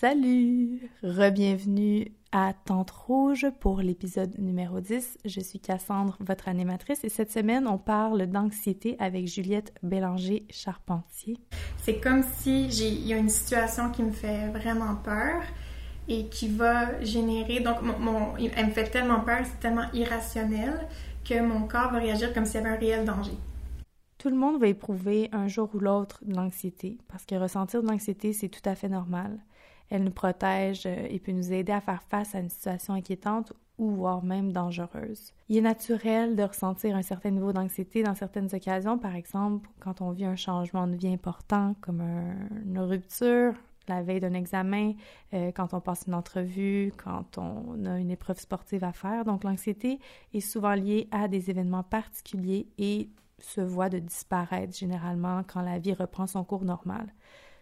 Salut! Rebienvenue à Tente Rouge pour l'épisode numéro 10. Je suis Cassandre, votre animatrice, et cette semaine, on parle d'anxiété avec Juliette Bélanger-Charpentier. C'est comme si il y a une situation qui me fait vraiment peur et qui va générer. Donc, mon, elle me fait tellement peur, c'est tellement irrationnel que mon corps va réagir comme s'il y avait un réel danger. Tout le monde va éprouver un jour ou l'autre de l'anxiété, parce que ressentir de l'anxiété, c'est tout à fait normal. Elle nous protège euh, et peut nous aider à faire face à une situation inquiétante ou voire même dangereuse. Il est naturel de ressentir un certain niveau d'anxiété dans certaines occasions, par exemple quand on vit un changement de vie important comme une rupture, la veille d'un examen, euh, quand on passe une entrevue, quand on a une épreuve sportive à faire. Donc l'anxiété est souvent liée à des événements particuliers et se voit de disparaître généralement quand la vie reprend son cours normal.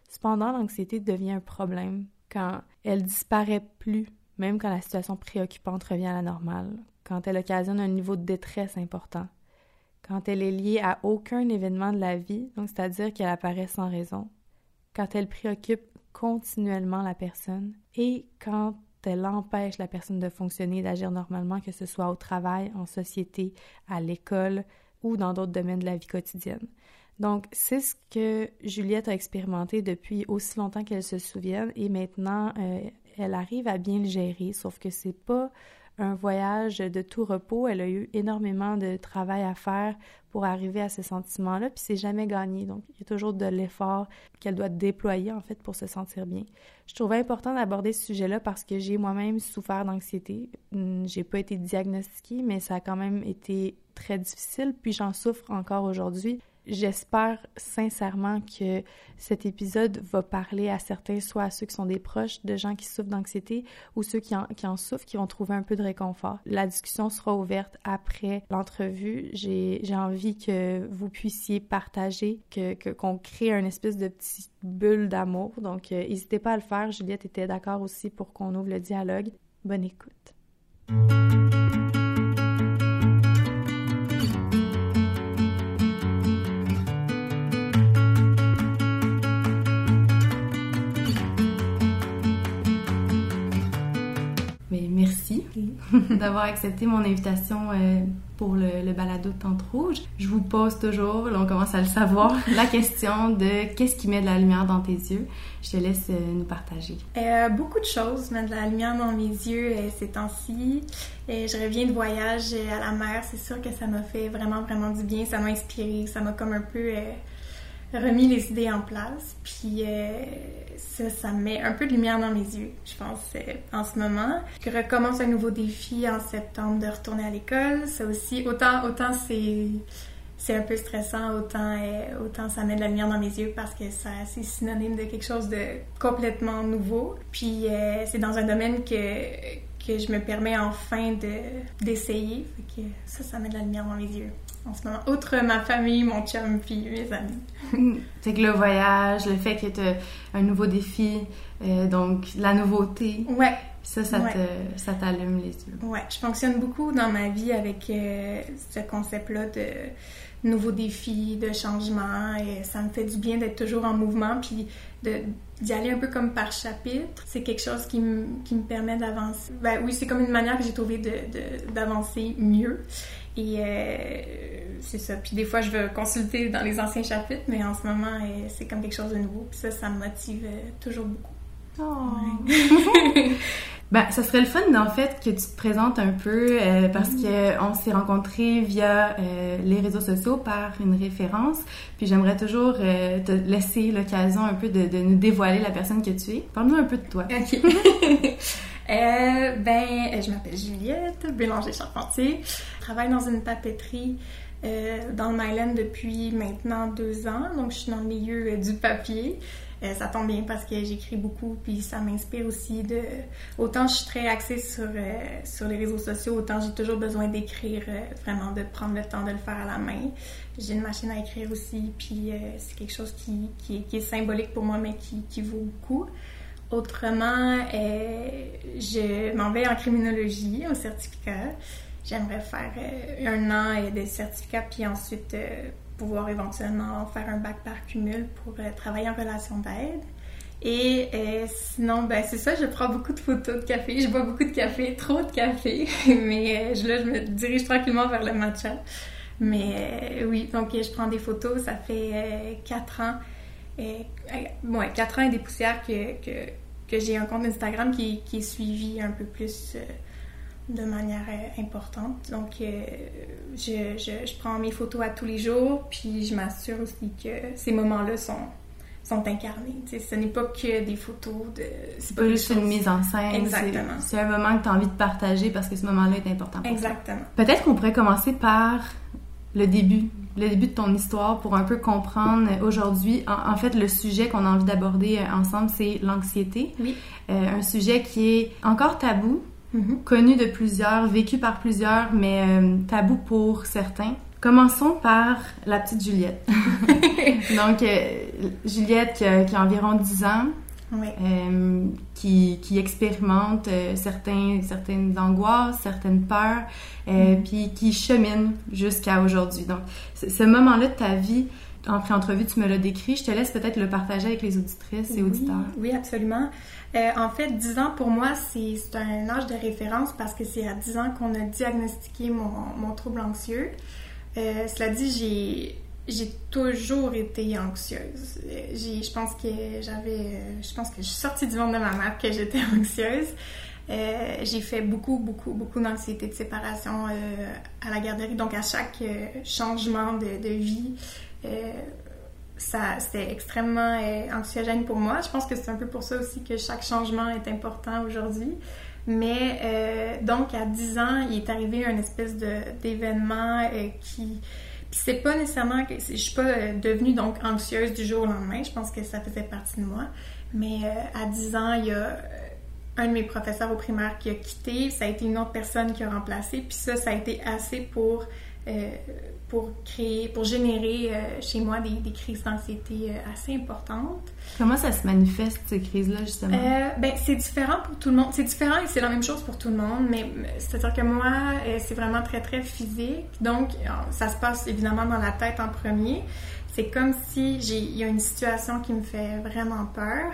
Cependant, l'anxiété devient un problème quand elle disparaît plus, même quand la situation préoccupante revient à la normale, quand elle occasionne un niveau de détresse important, quand elle est liée à aucun événement de la vie, donc c'est-à-dire qu'elle apparaît sans raison, quand elle préoccupe continuellement la personne et quand elle empêche la personne de fonctionner, d'agir normalement, que ce soit au travail, en société, à l'école ou dans d'autres domaines de la vie quotidienne. Donc, c'est ce que Juliette a expérimenté depuis aussi longtemps qu'elle se souvienne et maintenant, euh, elle arrive à bien le gérer, sauf que c'est pas un voyage de tout repos. Elle a eu énormément de travail à faire pour arriver à ce sentiment-là, puis c'est jamais gagné. Donc, il y a toujours de l'effort qu'elle doit déployer, en fait, pour se sentir bien. Je trouvais important d'aborder ce sujet-là parce que j'ai moi-même souffert d'anxiété. J'ai pas été diagnostiquée, mais ça a quand même été très difficile, puis j'en souffre encore aujourd'hui. J'espère sincèrement que cet épisode va parler à certains, soit à ceux qui sont des proches de gens qui souffrent d'anxiété ou ceux qui en, souffrent, qui vont trouver un peu de réconfort. La discussion sera ouverte après l'entrevue. J'ai envie que vous puissiez partager, que qu'on crée un espèce de petite bulle d'amour. Donc, euh, n'hésitez pas à le faire. Juliette était d'accord aussi pour qu'on ouvre le dialogue. Bonne écoute. d'avoir accepté mon invitation euh, pour le, balado de Tente Rouge. Je vous pose toujours, là on commence à le savoir, la question de qu'est-ce qui met de la lumière dans tes yeux. Je te laisse euh, nous partager. Euh, beaucoup de choses mettent de la lumière dans mes yeux ces temps-ci. je reviens de voyage à la mer, c'est sûr que ça m'a fait vraiment, vraiment du bien. Ça m'a inspiré, ça m'a comme un peu remis les idées en place. Puis euh, ça, ça met un peu de lumière dans mes yeux, je pense, euh, en ce moment. Je recommence un nouveau défi en septembre de retourner à l'école. Ça aussi, autant, autant c'est un peu stressant, autant, euh, autant ça met de la lumière dans mes yeux parce que ça, c'est synonyme de quelque chose de complètement nouveau. Puis c'est dans un domaine que, que je me permets enfin de, d'essayer. que ça, ça met de la lumière dans mes yeux en ce moment. Outre ma famille, mon chum, puis mes amis. c'est que le voyage, le fait que tu un nouveau défi, euh, donc la nouveauté. Ouais. Ça, ça, te, ça t'allume les yeux. Ouais, je fonctionne beaucoup dans ma vie avec euh, ce concept-là de nouveaux défis, de changement, et ça me fait du bien d'être toujours en mouvement, puis de, d'y aller un peu comme par chapitre. C'est quelque chose qui, me, qui permet d'avancer. Ben oui, c'est comme une manière que j'ai trouvé de, d'avancer mieux. Et euh, c'est ça. Puis des fois, je veux consulter dans les anciens chapitres, mais en ce moment, euh, c'est comme quelque chose de nouveau. Puis ça, ça me motive euh, toujours beaucoup. Oh. ben, ça serait le fun, en fait, que tu te présentes un peu, parce qu'on que on s'est rencontrés via les réseaux sociaux par une référence. Puis j'aimerais toujours te laisser l'occasion un peu de, de, nous dévoiler la personne que tu es. Parle-nous un peu de toi. OK. Ben, je m'appelle Juliette Bélanger-Charpentier. Je travaille dans une papeterie euh, dans le Myland depuis maintenant deux ans. Donc, je suis dans le milieu euh, du papier. ça tombe bien parce que j'écris beaucoup, puis ça m'inspire aussi. Autant je suis très axée sur, sur les réseaux sociaux, autant j'ai toujours besoin d'écrire, vraiment de prendre le temps de le faire à la main. J'ai une machine à écrire aussi, puis c'est quelque chose qui, qui, est symbolique pour moi, mais qui, qui vaut beaucoup. Autrement, euh, je m'en vais en criminologie au certificat. J'aimerais faire euh, un an de certificat, puis ensuite euh, pouvoir éventuellement faire un bac par cumul pour travailler en relation d'aide. Et euh, sinon, ben c'est ça, je prends beaucoup de photos de café. Je bois beaucoup de café, trop de café. Mais euh, là, je me dirige tranquillement vers le matcha. Mais euh, oui, donc je prends des photos. Ça fait quatre ans. ouais, quatre ans et des poussières que, que, que j'ai un compte Instagram qui, qui, est suivi un peu plus de manière importante. Donc, je, je, je prends mes photos à tous les jours. Puis, je m'assure aussi que ces moments-là sont sont incarnés. ce n'est pas que des photos de. C'est pas juste une mise en scène. Exactement. C'est un moment que tu as envie de partager parce que ce moment-là est important pour Exactement. Peut-être qu'on pourrait commencer par le début, le début de ton histoire pour un peu comprendre aujourd'hui. En, fait, le sujet qu'on a envie d'aborder euh, ensemble, c'est l'anxiété. Oui. Euh, un sujet qui est encore tabou, mm-hmm. connu de plusieurs, vécu par plusieurs, mais euh, tabou pour certains. Commençons par la petite Juliette. Donc, euh, Juliette qui a, environ 10 ans, euh, qui, qui, expérimente euh, certains, certaines angoisses, certaines peurs, mm-hmm. puis qui chemine jusqu'à aujourd'hui. Donc, ce moment-là de ta vie, en pré-entrevue, tu me l'as décrit. Je te laisse peut-être le partager avec les auditrices et auditeurs. Oui, absolument. en fait, 10 ans, pour moi, c'est un âge de référence parce que c'est à 10 ans qu'on a diagnostiqué mon, mon trouble anxieux. Euh, cela dit, j'ai toujours été anxieuse. Je pense que j'avais, je pense que je suis sortie du monde de ma mère que j'étais anxieuse. Euh, j'ai fait beaucoup, beaucoup, beaucoup d'anxiété de séparation euh, à la garderie. Donc, à chaque changement de, de vie, ça, c'était extrêmement anxiogène pour moi. Je pense que c'est un peu pour ça aussi que chaque changement est important aujourd'hui. Mais euh, donc, à 10 ans, il est arrivé un espèce d'événement euh, qui. Puis c'est pas nécessairement que. Je suis pas euh, devenue donc anxieuse du jour au lendemain. Je pense que ça faisait partie de moi. Mais à 10 ans, il y a un de mes professeurs au primaire qui a quitté. Ça a été une autre personne qui a remplacé. Puis ça, ça a été assez pour pour créer, pour générer euh, chez moi des, des crises d'anxiété euh, assez importantes. Comment ça se manifeste, ces crises-là, justement? Euh, ben, c'est différent pour tout le monde. C'est différent et c'est la même chose pour tout le monde, mais c'est-à-dire que moi, c'est vraiment très, très physique. Donc, ça se passe évidemment dans la tête en premier. C'est comme si il y a une situation qui me fait vraiment peur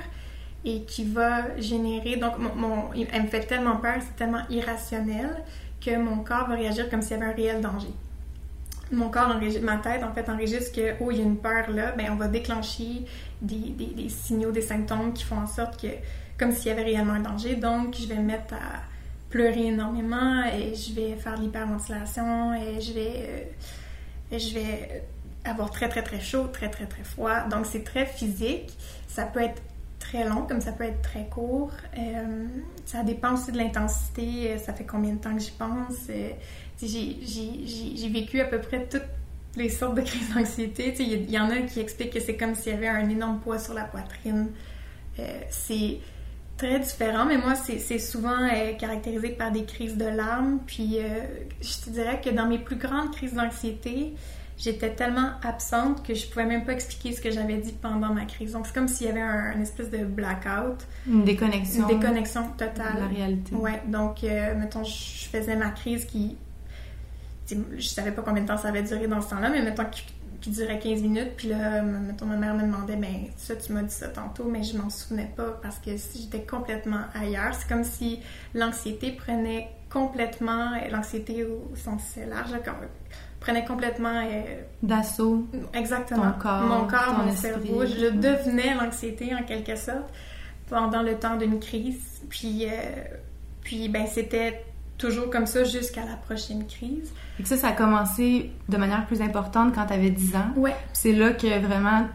et qui va générer... Donc, mon, elle me fait tellement peur, c'est tellement irrationnel que mon corps va réagir comme s'il y avait un réel danger mon corps ma tête en fait enregistre que oh il y a une peur là, ben on va déclencher des, des, signaux, des symptômes qui font en sorte que comme s'il y avait réellement un danger, donc je vais me mettre à pleurer énormément et je vais faire de l'hyperventilation et je vais euh, je vais avoir très très très chaud, très très très froid. Donc c'est très physique. Ça peut être très long comme ça peut être très court. Euh, ça dépend aussi de l'intensité. Ça fait combien de temps que j'y pense? Euh, j'ai vécu à peu près toutes les sortes de crises d'anxiété. Il y, en a qui expliquent que c'est comme s'il y avait un énorme poids sur la poitrine. Euh, c'est très différent, mais moi, c'est souvent euh, caractérisé par des crises de larmes. Puis, euh, je te dirais que dans mes plus grandes crises d'anxiété, j'étais tellement absente que je pouvais même pas expliquer ce que j'avais dit pendant ma crise. Donc, c'est comme s'il y avait un, une espèce de blackout. Une déconnexion. Une déconnexion totale. De la réalité. Ouais, donc, mettons, je faisais ma crise qui je savais pas combien de temps ça avait duré dans ce temps-là, mais mettons qu'il durait 15 minutes, puis là, mettons, ma mère me demandait, ben ça, tu m'as dit ça tantôt, mais je m'en souvenais pas parce que j'étais complètement ailleurs. C'est comme si l'anxiété prenait complètement, l'anxiété au sens large, prenait complètement euh, d'assaut exactement corps, mon corps, mon cerveau. Je devenais l'anxiété en quelque sorte pendant le temps d'une crise. Puis, euh, puis ben c'était toujours comme ça jusqu'à la prochaine crise. Et ça, ça a commencé de manière plus importante quand tu avais 10 ans. Ouais. C'est là que vraiment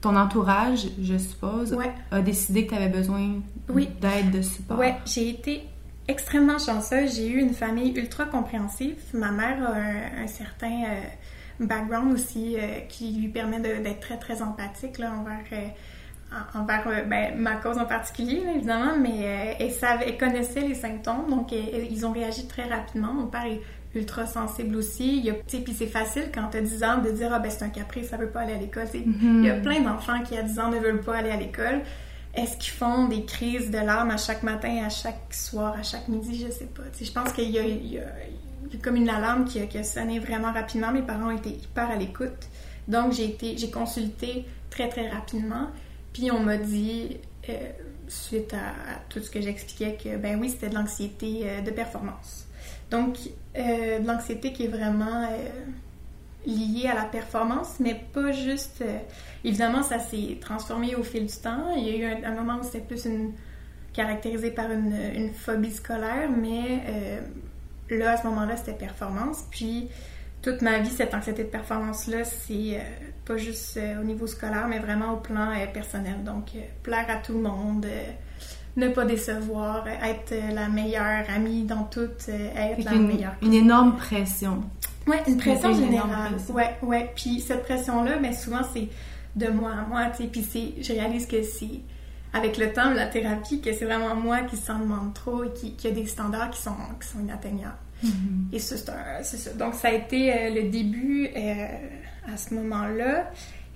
ton entourage, je suppose, ouais. a décidé que tu avais besoin d'aide, de support. Oui, j'ai été extrêmement chanceuse. J'ai eu une famille ultra compréhensive. Ma mère a un, certain euh, background aussi euh, qui lui permet d'être très, très empathique là, envers... Euh, envers ben, ma cause en particulier, évidemment, mais elle, savait, elle connaissait les symptômes, donc ils ont réagi très rapidement. Mon père est ultra sensible aussi. Y puis c'est facile quand tu as 10 ans de dire ah ben c'est un caprice, ça veut pas aller à l'école. Il y a mm-hmm. plein d'enfants qui à 10 ans ne veulent pas aller à l'école. Est-ce qu'ils font des crises de larmes à chaque matin, à chaque soir, à chaque midi, je sais pas. je pense qu'il y, y, a comme une alarme qui a, qui a, sonné vraiment rapidement. Mes parents étaient hyper à l'écoute. Donc j'ai été j'ai consulté très très rapidement. Puis on m'a dit suite à, tout ce que j'expliquais que, ben oui, c'était de l'anxiété de performance. Donc, de l'anxiété qui est vraiment liée à la performance, mais pas juste... évidemment, ça s'est transformé au fil du temps. Il y a eu un, moment où c'était plus une caractérisé par une, une phobie scolaire, mais là, à ce moment-là, c'était performance. Puis, toute ma vie, cette anxiété de performance-là, c'est euh, pas juste euh, au niveau scolaire, mais vraiment au plan euh, personnel. Donc, plaire à tout le monde, ne pas décevoir, être la meilleure amie dans tout, être la meilleure. Une énorme pression. Oui, une pression générale. Ouais, ouais. Puis cette pression-là, mais ben, souvent, c'est de moi à moi, tu sais. Puis je réalise que c'est avec le temps, la thérapie, que c'est vraiment moi qui s'en demande trop et qui, qui, a des standards qui sont, qui sont inatteignables. Mm-hmm. Et c'est ça. Donc, ça a été euh, le début euh, à ce moment-là.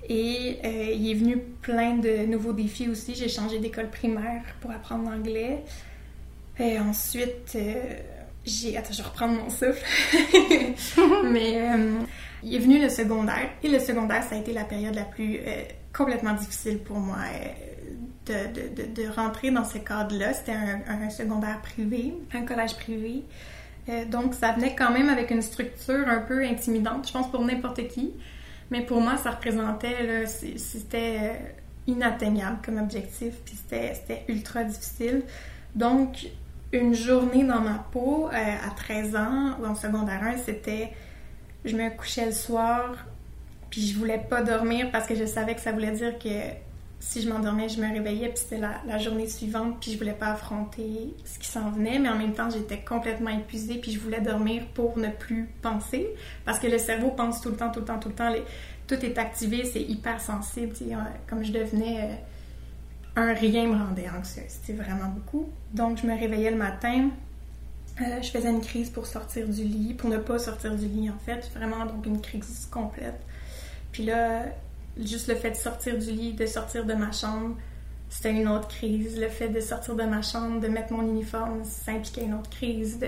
Et euh, il est venu plein de nouveaux défis aussi. J'ai changé d'école primaire pour apprendre l'anglais. Et ensuite, j'ai... Attends, je vais reprendre mon souffle. Mais il est venu le secondaire. Et le secondaire, ça a été la période la plus complètement difficile pour moi de, de, de, rentrer dans ce cadre-là. C'était un, secondaire privé, un collège privé. Euh, donc, ça venait quand même avec une structure un peu intimidante, je pense, pour n'importe qui. Mais pour moi, ça représentait, c'était euh, inatteignable comme objectif, puis c'était ultra difficile. Donc, une journée dans ma peau, euh, à 13 ans, ou en secondaire 1, c'était, je me couchais le soir, puis je voulais pas dormir parce que je savais que ça voulait dire que si je m'endormais, je me réveillais, puis c'était la, journée suivante, puis je voulais pas affronter ce qui s'en venait, mais en même temps, j'étais complètement épuisée, puis je voulais dormir pour ne plus penser, parce que le cerveau pense tout le temps, tout le temps, tout le temps. tout est activé, c'est hyper sensible. comme je devenais. Euh, un rien me rendait anxieuse. C'était vraiment beaucoup. Donc, je me réveillais le matin. Euh, je faisais une crise pour sortir du lit, pour ne pas sortir du lit, en fait. Vraiment, donc, une crise complète. Puis là, juste le fait de sortir du lit, de sortir de ma chambre, c'était une autre crise. Le fait de sortir de ma chambre, de mettre mon uniforme, ça impliquait une autre crise.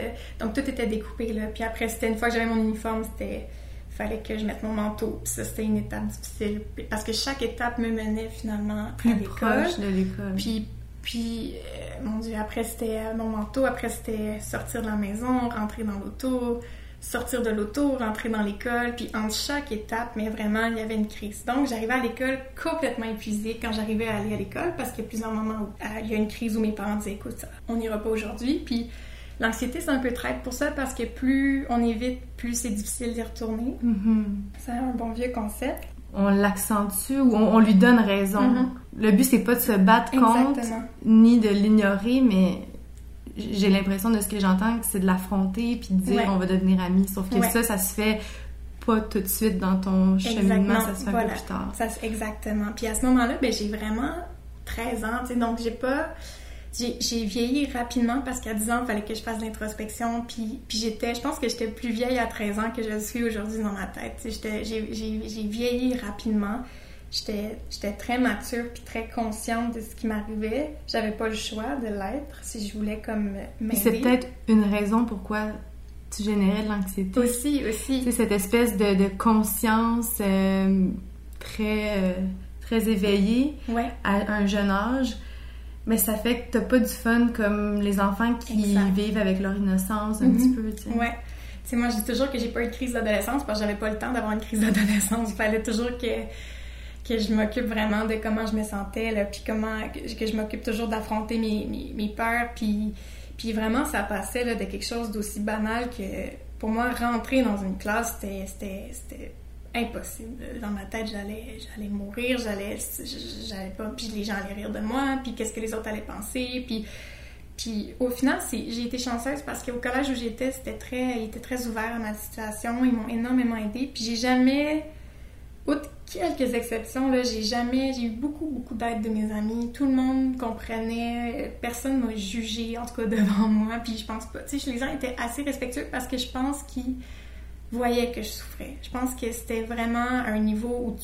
Donc tout était découpé là. Puis après, c'était une fois que j'avais mon uniforme, c'était fallait que je mette mon manteau. Puis ça, c'était une étape difficile parce que chaque étape me menait finalement Plus à l'école. de l'école. Puis puis, euh, mon Dieu, après c'était mon manteau, après c'était sortir de la maison, rentrer dans l'auto, sortir de l'auto, rentrer dans l'école, puis entre chaque étape, mais vraiment, il y avait une crise. Donc, j'arrivais à l'école complètement épuisée quand j'arrivais à aller à l'école, parce qu'il y a plusieurs moments où euh, il y a une crise où mes parents disaient, écoute, on n'ira pas aujourd'hui, puis l'anxiété, c'est un peu traite pour ça, parce que plus on évite, plus c'est difficile d'y retourner. Mm-hmm. C'est un bon vieux concept. On l'accentue ou on, lui donne raison. Mm-hmm. Le but, c'est pas de se battre contre, ni de l'ignorer, mais j'ai l'impression de ce que j'entends que c'est de l'affronter puis de dire on va devenir amis. Sauf que ça, ça se fait pas tout de suite dans ton cheminement, ça se fait peu plus tard. Ça, exactement. Puis à ce moment-là, ben, j'ai vraiment 13 ans, tu sais, donc j'ai pas... J'ai vieilli rapidement parce qu'à 10 ans, il fallait que je fasse l'introspection. Puis, puis j'étais, je pense que j'étais plus vieille à 13 ans que je suis aujourd'hui dans ma tête. J'ai vieilli rapidement j'étais très mature puis très consciente de ce qui m'arrivait. J'avais pas le choix de l'être si je voulais comme m'aider. C'est peut-être une raison pourquoi tu générais de l'anxiété. Aussi, aussi. C'est cette espèce de, de conscience euh, très, euh, très éveillée à un jeune âge. Mais ça fait que t'as pas du fun comme les enfants qui vivent avec leur innocence un mm-hmm. petit peu, tu sais. Ouais. Tu sais, moi, je dis toujours que j'ai pas eu de crise d'adolescence parce que j'avais pas le temps d'avoir une crise d'adolescence. Il fallait toujours que que je m'occupe vraiment de comment je me sentais, là, puis comment que, je m'occupe toujours d'affronter mes, mes, peurs, puis, puis vraiment, ça passait là, de quelque chose d'aussi banal que pour moi, rentrer dans une classe, c'était impossible. Dans ma tête, j'allais j'allais mourir, j'allais pas, puis les gens allaient rire de moi, puis qu'est-ce que les autres allaient penser, puis puis au final, j'ai été chanceuse parce qu'au collège où j'étais, c'était très, ils étaient très ouverts à ma situation, ils m'ont énormément aidée, puis j'ai jamais Outre quelques exceptions, là, j'ai jamais, j'ai eu beaucoup, beaucoup d'aide de mes amis. Tout le monde comprenait, personne m'a jugé, en tout cas devant moi. Puis je pense pas, tu sais, les gens étaient assez respectueux parce que je pense qu'ils voyaient que je souffrais. Je pense que c'était vraiment un niveau où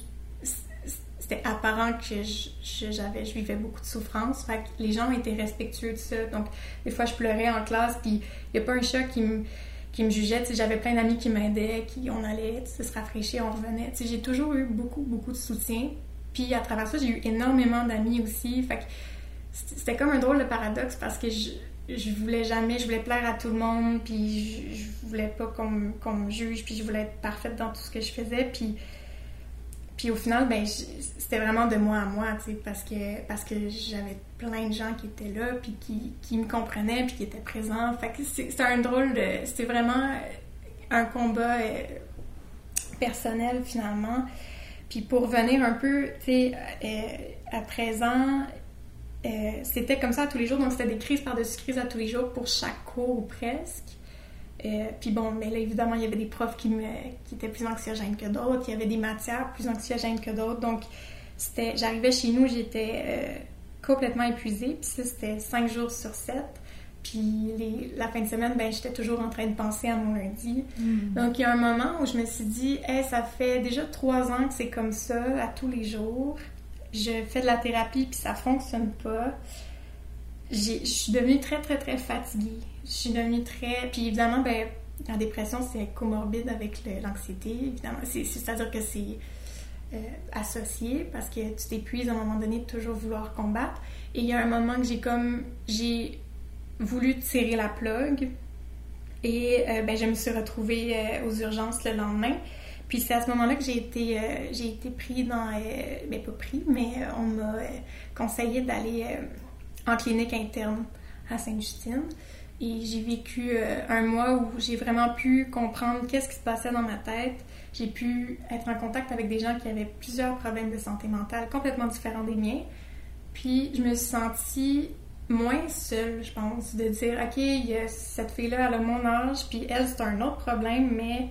c'était apparent que j'avais, je, vivais beaucoup de souffrance. Fait que les gens étaient respectueux de ça. Donc, des fois, je pleurais en classe, puis il n'y a pas un chat qui me qui me jugeaient. J'avais plein d'amis qui m'aidaient, qui on allait se rafraîchir, on revenait. J'ai toujours eu beaucoup, beaucoup de soutien. Puis à travers ça, j'ai eu énormément d'amis aussi. Fait c'était comme un drôle de paradoxe parce que je, je voulais jamais, je voulais plaire à tout le monde, puis je, je voulais pas qu'on me juge, puis je voulais être parfaite dans tout ce que je faisais, puis puis au final, ben, c'était vraiment de moi à moi, parce que, parce que j'avais plein de gens qui étaient là, puis qui, qui me comprenaient, puis qui étaient présents. Fait que c'était un drôle de... C'était vraiment un combat euh, personnel, finalement. Puis pour revenir un peu, tu sais, euh, à présent, euh, c'était comme ça tous les jours. Donc c'était des crises par-dessus crises à tous les jours pour chaque cours ou presque. Euh, puis bon, mais là, évidemment, il y avait des profs qui, me, qui étaient plus anxiogènes que d'autres. Il y avait des matières plus anxiogènes que d'autres. Donc, c'était, j'arrivais chez nous, j'étais euh, complètement épuisée. Puis ça, c'était cinq jours sur sept. Puis les, la fin de semaine, ben, j'étais toujours en train de penser à mon lundi. Hmm. Donc, il y a un moment où je me suis dit, hey, ça fait déjà trois ans que c'est comme ça, à tous les jours. Je fais de la thérapie, puis ça fonctionne pas. Je suis devenue très, très, très fatiguée je suis devenue très. Puis évidemment, ben, la dépression, c'est comorbide avec l'anxiété, évidemment. C'est-à-dire que c'est euh, associé parce que tu t'épuises à un moment donné de toujours vouloir combattre. Et il y a un moment que j'ai comme. J'ai voulu tirer la plug et euh, ben, je me suis retrouvée euh, aux urgences le lendemain. Puis c'est à ce moment-là que j'ai été, j'ai été pris dans. ben, pas pris, mais on m'a conseillé d'aller en clinique interne à Sainte-Justine. Et j'ai vécu euh, un mois où j'ai vraiment pu comprendre qu'est-ce qui se passait dans ma tête. J'ai pu être en contact avec des gens qui avaient plusieurs problèmes de santé mentale complètement différents des miens. Puis je me suis sentie moins seule, je pense, de dire OK, il y a cette fille-là, elle a mon âge, puis elle, c'est un autre problème, mais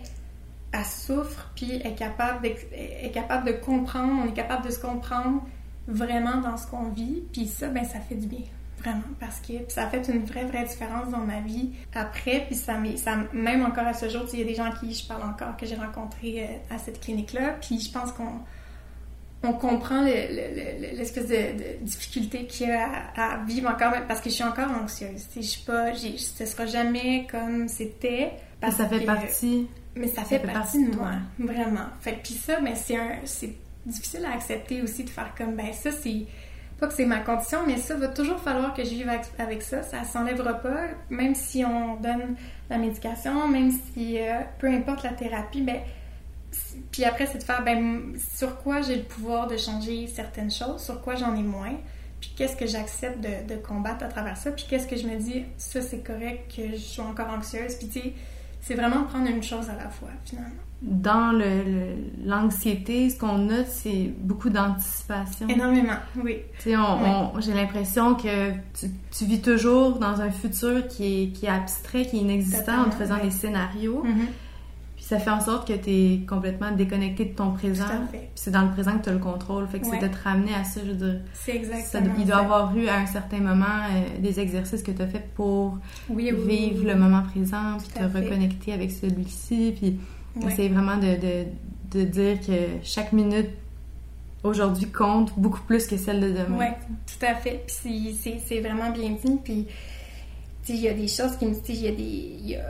elle souffre, puis est capable, est capable de comprendre, on est capable de se comprendre vraiment dans ce qu'on vit, puis ça, ben ça fait du bien. Vraiment, parce que ça a fait une vraie, vraie différence dans ma vie après. Puis ça, ça même encore à ce jour, il y a des gens qui je parle encore, que j'ai rencontrés euh, à cette clinique-là. Puis je pense qu'on on comprend l'espèce de, difficulté qu'il y a à, vivre encore, parce que je suis encore anxieuse. Je suis pas, ce sera jamais comme c'était. Parce ça fait partie. Mais ça fait, partie, de moi, vraiment. Fait puis ça, ben, c'est difficile à accepter aussi de faire comme, ben ça, c'est que c'est ma condition, mais ça va toujours falloir que je vive avec, ça. Ça s'enlèvera pas, même si on donne la médication, même si euh, peu importe la thérapie, ben puis après c'est de faire ben sur quoi j'ai le pouvoir de changer certaines choses, sur quoi j'en ai moins, puis qu'est-ce que j'accepte de, de, combattre à travers ça, puis qu'est-ce que je me dis ça c'est correct que je suis encore anxieuse, puis tu sais c'est vraiment prendre une chose à la fois finalement dans l'anxiété, ce qu'on note, c'est beaucoup d'anticipation. Énormément, oui. J'ai l'impression que tu, vis toujours dans un futur qui est, qui est abstrait, qui est inexistant en te faisant des scénarios. Mm-hmm. Puis ça fait en sorte que tu es complètement déconnecté de ton présent. Puis c'est dans le présent que tu as le contrôle. Fait que c'est de te ramener à ça, je veux dire. C'est exactement Il doit y avoir eu à un certain moment euh, des exercices que tu as fait pour vivre le moment présent, puis te reconnecter avec celui-ci. Puis c'est vraiment de, de, de, dire que chaque minute aujourd'hui compte beaucoup plus que celle de demain. Oui, tout à fait. Puis c'est vraiment bien dit. Puis il y a des choses qui me... Il y a, des, y a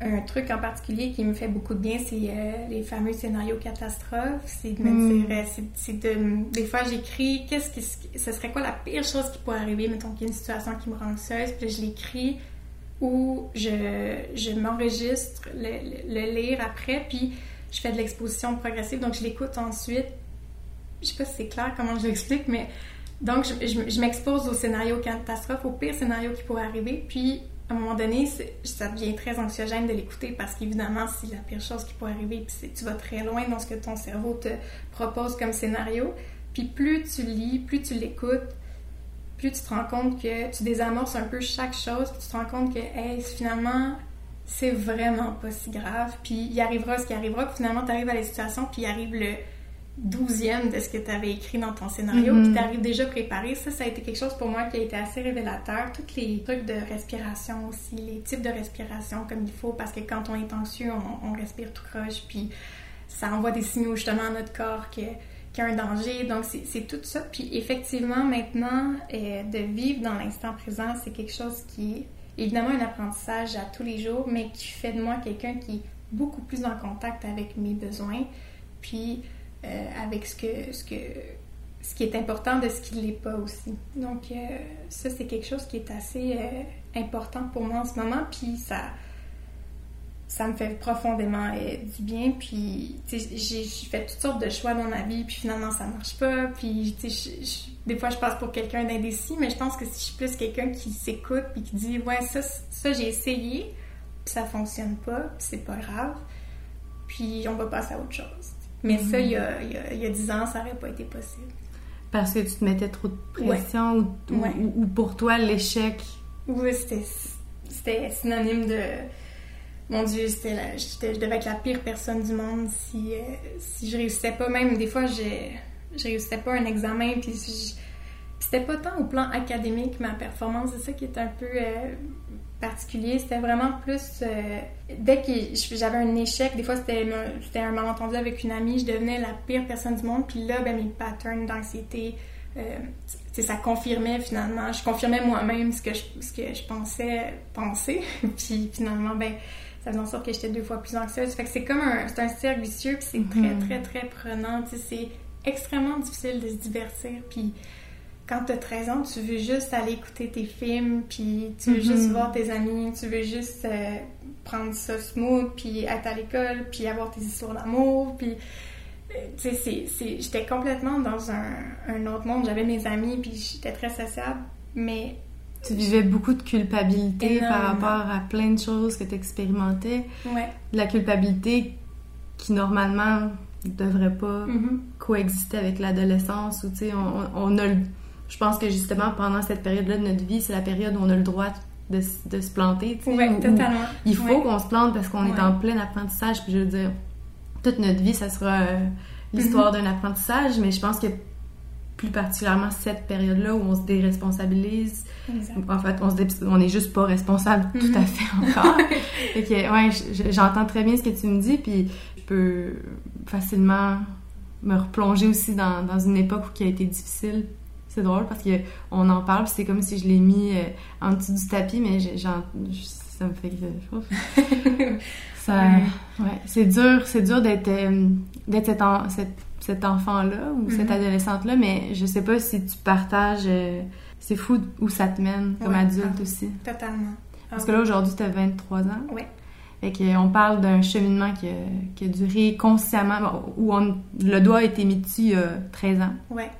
un, truc en particulier qui me fait beaucoup de bien, c'est euh, les fameux scénarios catastrophes. C'est de me mm. dire... Euh, c'est de... Des fois, j'écris qu'est-ce que... Ce serait quoi la pire chose qui pourrait arriver, mettons qu'il y a une situation qui me rend anxieuse, puis je l'écris où je, je m'enregistre le, lire après, puis je fais de l'exposition progressive, donc je l'écoute ensuite. Je sais pas si c'est clair comment je l'explique, mais donc je, m'expose au scénario catastrophe, au pire scénario qui pourrait arriver, puis à un moment donné, ça devient très anxiogène de l'écouter parce qu'évidemment, c'est la pire chose qui pourrait arriver, puis tu vas très loin dans ce que ton cerveau te propose comme scénario. Puis plus tu lis, plus tu l'écoutes, plus tu te rends compte que tu désamorces un peu chaque chose, puis tu te rends compte que, hey, finalement, c'est vraiment pas si grave, puis il arrivera ce qui arrivera, puis finalement, tu arrives à la situation, puis il arrive le douzième de ce que tu avais écrit dans ton scénario, puis mm-hmm. tu arrives déjà préparé. Ça, ça a été quelque chose pour moi qui a été assez révélateur. Tous les trucs de respiration aussi, les types de respiration comme il faut, parce que quand on est anxieux, on, on respire tout croche, puis ça envoie des signaux justement à notre corps que qu'il y a un danger. Donc, c'est tout ça. Puis, effectivement, maintenant, euh, de vivre dans l'instant présent, c'est quelque chose qui est évidemment un apprentissage à tous les jours, mais qui fait de moi quelqu'un qui est beaucoup plus en contact avec mes besoins, puis euh, avec ce que, ce que ce qui est important de ce qui ne l'est pas aussi. Donc, euh, ça, c'est quelque chose qui est assez euh, important pour moi en ce moment, puis ça, ça me fait profondément du bien. Puis, j'ai fait toutes sortes de choix dans ma vie, puis finalement, ça marche pas. Puis, des fois, je passe pour quelqu'un d'indécis, mais je pense que si je suis plus quelqu'un qui s'écoute, puis qui dit, ouais, ça, ça j'ai essayé, puis ça fonctionne pas, puis c'est pas grave, puis on va passer à autre chose. Mais ça, il y, a, il, y a, 10 ans, ça n'aurait pas été possible. Parce que tu te mettais trop de pression ou, pour toi, l'échec? Oui, c'était synonyme de... Mon Dieu, c'était je devais être la pire personne du monde si, euh, si je réussissais pas. Même des fois, je, je réussissais pas un examen, puis c'était pas tant au plan académique ma performance, c'est ça qui est un peu euh, particulier. C'était vraiment plus. Euh, dès que j'avais un échec, des fois c'était un malentendu avec une amie, je devenais la pire personne du monde. Puis là, ben, mes patterns d'anxiété, euh, ça confirmait finalement. Je confirmais moi-même ce que je, ce que je pensais penser. puis finalement, ben, ça faisait en sorte que j'étais deux fois plus anxieuse. Fait que c'est comme un, c'est un cercle vicieux, puis c'est très, mm-hmm. très, très prenant. C'est extrêmement difficile de se divertir. Puis quand tu as 13 ans, tu veux juste aller écouter tes films, puis tu veux juste mhm. voir tes amis, tu veux juste euh, prendre ça smooth, puis être à l'école, puis avoir tes histoires d'amour, puis euh, tu sais, j'étais complètement dans un, autre monde. J'avais mes amis, puis j'étais très sociable, mais... Tu vivais beaucoup de culpabilité par rapport à plein de choses que tu expérimentais. Ouais. La culpabilité qui, normalement, ne devrait pas mhm. coexister avec l'adolescence, ou tu sais, on, on a le je pense que justement, pendant cette période-là de notre vie, c'est la période où on a le droit de, de se planter. Oui, totalement. Il faut qu'on se plante parce qu'on est en plein apprentissage. Puis je veux dire, toute notre vie, ça sera euh, l'histoire mm-hmm. d'un apprentissage, mais je pense que plus particulièrement cette période-là où on se déresponsabilise. En fait, on, se on est juste pas responsable tout à fait encore. fait que, ouais, j'entends très bien ce que tu me dis, puis je peux facilement me replonger aussi dans, dans une époque qui a été difficile c'est drôle parce qu'on en parle, c'est comme si je l'ai mis euh, en dessous du tapis, mais ça me fait ça, ouais. c'est dur, c'est dur d'être euh, d'être cet, enfant-là ou cette mm-hmm. adolescente-là, mais je sais pas si tu partages. Euh, c'est fou où ça te mène comme adulte aussi. Totalement. Parce que là, aujourd'hui, tu as 23 ans. Oui. Fait qu'on parle d'un cheminement qui a, qui a, duré consciemment, où on, le doigt a été mis dessus il y a 13 ans. Ouais.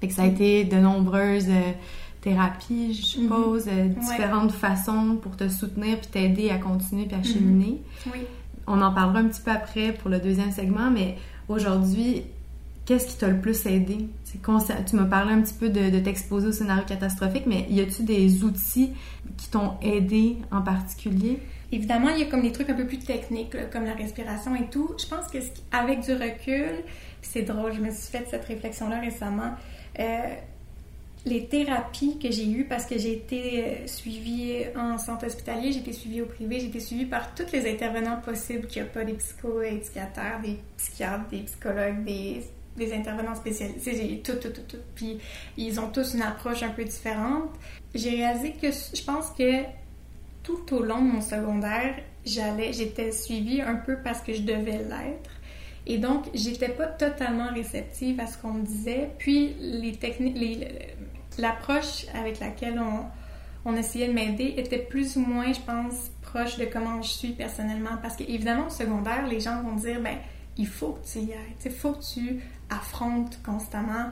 Fait que ça a été de nombreuses euh, thérapies, je suppose, mhm. euh, différentes façons pour te soutenir puis t'aider à continuer puis à mhm. cheminer. Oui. On en parlera un petit peu après pour le deuxième segment, mais aujourd'hui, qu'est-ce qui t'a le plus aidé? Tu m'as parlé un petit peu de, de t'exposer au scénario catastrophique, mais y a-tu des outils qui t'ont aidé en particulier? Évidemment, il y a comme des trucs un peu plus techniques, comme la respiration et tout. Je pense que avec du recul, c'est drôle, je me suis fait cette réflexion-là récemment. Euh, les thérapies que j'ai eues, parce que j'ai été euh, suivie en centre hospitalier, j'ai été suivie au privé, j'ai été suivie par tous les intervenants possibles, qu'il n'y a pas des psycho-éducateurs, des psychiatres, des psychologues, des, intervenants spécialisés, j'ai tout, tout, tout, tout. Puis ils ont tous une approche un peu différente. J'ai réalisé que je pense que tout au long de mon secondaire, j'allais, j'étais suivie un peu parce que je devais l'être. Et donc, j'étais pas totalement réceptive à ce qu'on me disait. Puis, les techniques, l'approche avec laquelle on, on essayait de m'aider était plus ou moins, je pense, proche de comment je suis personnellement. Parce qu'évidemment, au secondaire, les gens vont dire, ben, il faut que tu y ailles. Il faut que tu affrontes constamment.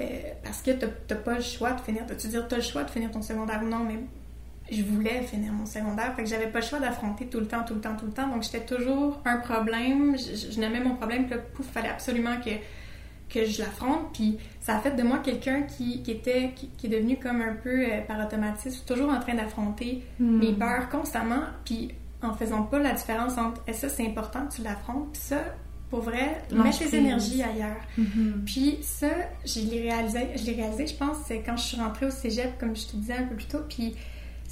Euh, parce que tu n'as pas le choix de finir. Tu dire, tu as le choix de finir ton secondaire ou non, mais je voulais finir mon secondaire, fait que j'avais pas le choix d'affronter tout le temps, tout le temps, tout le temps. Donc j'étais toujours un problème. Je, je nommais mon problème, puis là, pouf, fallait absolument que, que je l'affronte. Puis ça a fait de moi quelqu'un qui, qui, était, qui, est devenu comme un peu euh, par automatisme, toujours en train d'affronter hmm. mes peurs constamment, puis en faisant pas la différence entre est-ce que c'est important que tu l'affrontes, puis ça, pour vrai, mettre tes énergies ailleurs. Mm-hmm. Puis ça, je l'ai réalisé, je l'ai réalisé, je pense, c'est quand je suis rentrée au cégep, comme je te disais un peu plus tôt, puis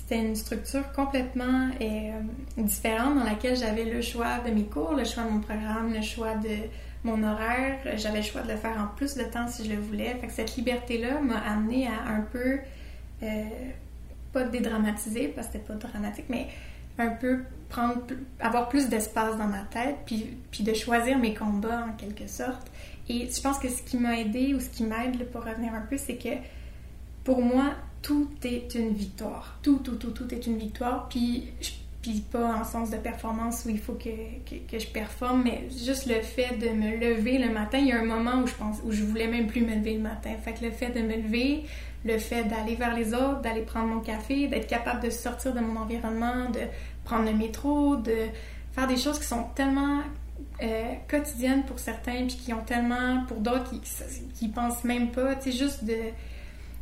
c'était une structure complètement euh, différente dans laquelle j'avais le choix de mes cours, le choix de mon programme, le choix de mon horaire. J'avais le choix de le faire en plus de temps si je le voulais. Fait que cette liberté-là m'a amené à un peu, euh, pas dédramatiser parce que c'était pas dramatique, mais un peu prendre, avoir plus d'espace dans ma tête, puis, puis de choisir mes combats en quelque sorte. Et je pense que ce qui m'a aidé ou ce qui m'aide pour revenir un peu, c'est que pour moi, tout est une victoire. Tout, tout, tout, tout est une victoire. Puis, puis pas en sens de performance où il faut que, que, je performe, mais juste le fait de me lever le matin. Il y a un moment où je pense où je voulais même plus me lever le matin. Fait que le fait de me lever, le fait d'aller vers les autres, d'aller prendre mon café, d'être capable de sortir de mon environnement, de prendre le métro, de faire des choses qui sont tellement euh, quotidiennes pour certains, puis qui ont tellement, pour d'autres, qui, qui pensent même pas, tu sais, juste de,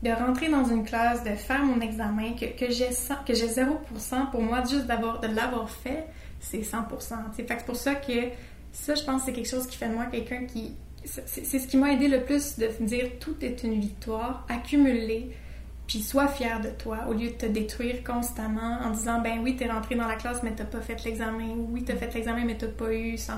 de rentrer dans une classe, de faire mon examen, que, que j'ai que j'ai 0%, pour moi, juste d'avoir de l'avoir fait, c'est 100%. Fait c'est pour ça que ça, je pense, c'est quelque chose qui fait de moi quelqu'un qui... C'est ce qui m'a aidé le plus de me dire tout est une victoire, accumuler, puis sois fier de toi au lieu de te détruire constamment en disant ben oui t'es rentré dans la classe mais t'as pas fait l'examen ou oui t'as fait l'examen mais t'as pas eu 100%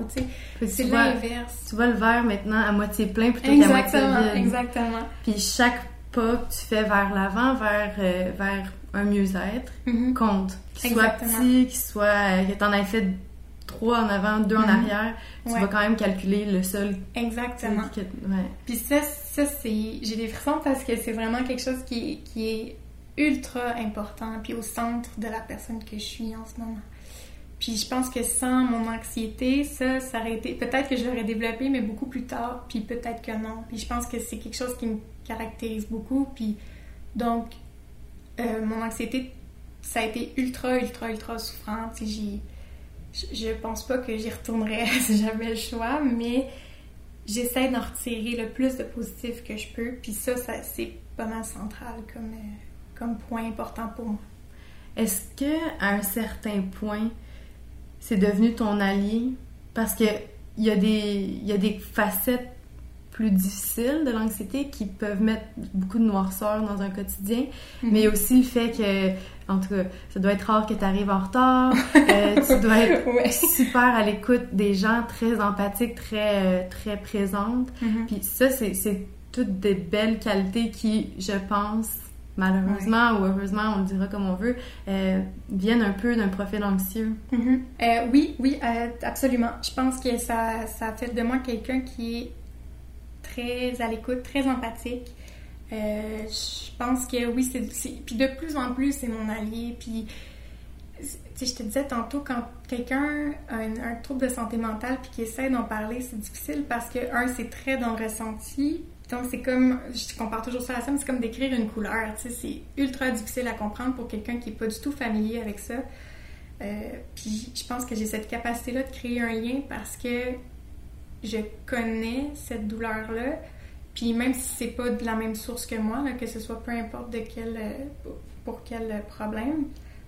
ou tu sais c'est l'inverse. tu vois le verre maintenant à moitié plein plutôt qu'à moitié vide. exactement. Puis chaque pas que tu fais vers l'avant vers euh, vers un mieux-être mm-hmm. compte qu'il soit petit qu'il soit euh, que t'en aies fait trois en avant, deux en mm-hmm. arrière, tu vas quand même calculer le sol. Exactement. Puis ça, ça c'est. J'ai des frissons parce que c'est vraiment quelque chose qui, qui est ultra important, puis au centre de la personne que je suis en ce moment. Puis je pense que sans mon anxiété, ça, ça aurait été. Peut-être que je l'aurais développé, mais beaucoup plus tard, puis peut-être que non. Puis je pense que c'est quelque chose qui me caractérise beaucoup. Puis donc, euh, mon anxiété, ça a été ultra, ultra, ultra souffrant. J'ai je pense pas que j'y retournerais si j'avais le choix, mais j'essaie d'en retirer le plus de positif que je peux. Puis ça, c'est pas mal central comme, euh, comme point important pour moi. Est-ce que à un certain point, c'est devenu ton allié? Parce que il y, y a des facettes plus difficiles de l'anxiété qui peuvent mettre beaucoup de noirceur dans un quotidien, mhm. mais aussi le fait que en tout cas, ça doit être rare que tu arrives en retard. Euh, tu dois être super à l'écoute des gens, très empathique, très, euh, très présente. Mm-hmm. Puis ça, c'est toutes des belles qualités qui, je pense, malheureusement ou heureusement, on le dira comme on veut, euh, viennent un peu d'un profil anxieux. Mm-hmm. oui, oui, absolument. Je pense que ça, ça fait de moi quelqu'un qui est très à l'écoute, très empathique. Euh, je pense que oui, c'est. Puis de plus en plus, c'est mon allié. Puis, tu je te disais tantôt, quand quelqu'un a un, trouble de santé mentale puis qui essaie d'en parler, c'est difficile parce que, un, c'est très dans le ressenti. Donc, c'est comme. Je compare toujours ça à ça, mais c'est comme d'écrire une couleur. Tu sais, c'est ultra difficile à comprendre pour quelqu'un qui n'est pas du tout familier avec ça. Euh, puis, je pense que j'ai cette capacité-là de créer un lien parce que je connais cette douleur-là puis même si c'est pas de la même source que moi, que ce soit peu importe de quel, euh, pour quel problème,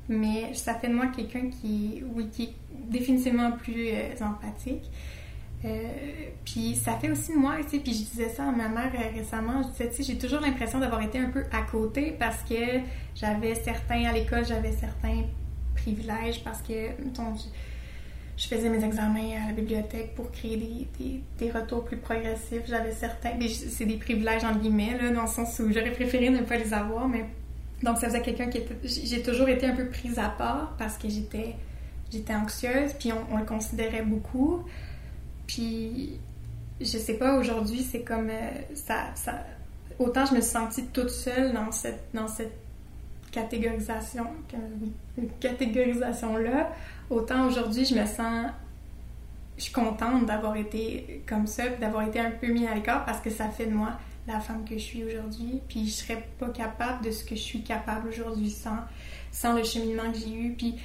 mais ça fait de moi quelqu'un qui, oui, qui est définitivement plus euh, empathique. Euh, puis ça fait aussi de moi, tu sais, puis je disais ça à ma mère récemment, je disais, j'ai toujours l'impression d'avoir été un peu à côté parce que j'avais certains, à l'école, j'avais certains privilèges parce que, mettons, faisais mes examens à la bibliothèque pour créer des, des, retours plus progressifs. J'avais certains, c'est des privilèges en guillemets, là, dans le sens où j'aurais préféré ne pas les avoir, mais donc ça faisait quelqu'un qui était, j'ai toujours été un peu prise à part parce que j'étais, j'étais anxieuse, puis on, le considérait beaucoup. Puis je sais pas, aujourd'hui c'est comme euh, ça, ça, autant je me suis sentie toute seule dans cette, dans cette catégorisation, catégorisation là autant aujourd'hui, je me sens. Je suis contente d'avoir été comme ça, d'avoir été un peu mis à l'écart parce que ça fait de moi la femme que je suis aujourd'hui. Puis je serais pas capable de ce que je suis capable aujourd'hui sans, sans le cheminement que j'ai eu. Puis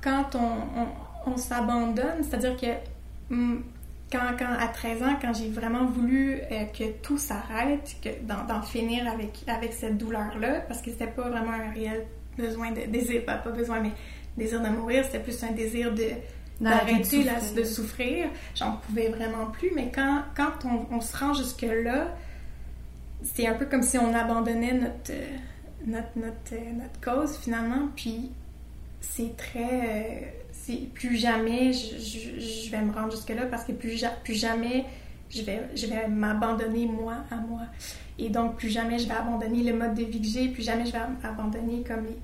quand on, on, s'abandonne, c'est-à-dire que hum, quand, quand, à 13 ans, quand j'ai vraiment voulu euh, que tout s'arrête, d'en finir avec, avec cette douleur-là, parce que c'était pas vraiment un réel besoin de désir, pas besoin, mais désir de mourir, c'était plus un désir de d'arrêter de, de, souffrir. J'en pouvais vraiment plus, mais quand, quand on, se rend jusque-là, c'est un peu comme si on abandonnait notre, notre, notre, notre cause finalement, puis c'est très... c'est plus jamais je, je, vais me rendre jusque-là parce que plus, plus jamais je vais, je vais m'abandonner moi à moi. Et donc, plus jamais je vais abandonner le mode de vie que j'ai, plus jamais je vais abandonner comme les,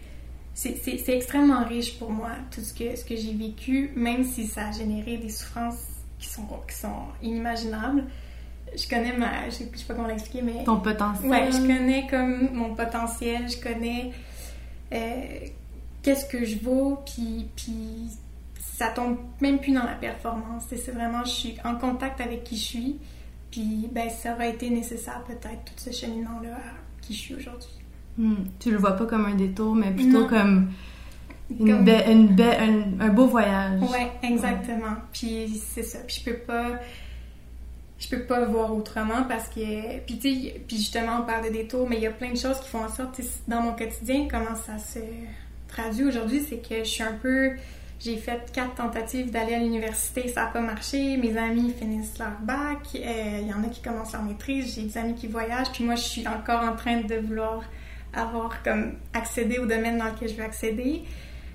c'est extrêmement riche pour moi, tout ce que, ce que j'ai vécu, même si ça a généré des souffrances qui sont, qui sont inimaginables. Je connais ma. Je sais, sais pas comment l'expliquer, mais. Ton potentiel. Ouais, je connais comme mon potentiel, je connais euh, qu'est-ce que je vaux, puis, puis ça tombe même plus dans la performance. C'est vraiment, je suis en contact avec qui je suis, puis ben, ça aurait été nécessaire peut-être, tout ce cheminement-là à qui je suis aujourd'hui. Hmm. Tu le vois pas comme un détour, mais plutôt comme une, une un, beau voyage. Ouais, exactement. Puis c'est ça. Puis je peux pas je peux pas voir autrement parce que puis tu sais puis justement on parle de détour mais il y a plein de choses qui font en sorte dans mon quotidien comment ça se traduit aujourd'hui c'est que je suis un peu j'ai fait quatre tentatives d'aller à l'université ça n'a pas marché mes amis finissent leur bac euh, il y en a qui commencent leur maîtrise j'ai des amis qui voyagent puis moi je suis encore en train de vouloir avoir comme accédé au domaine dans lequel je veux accéder.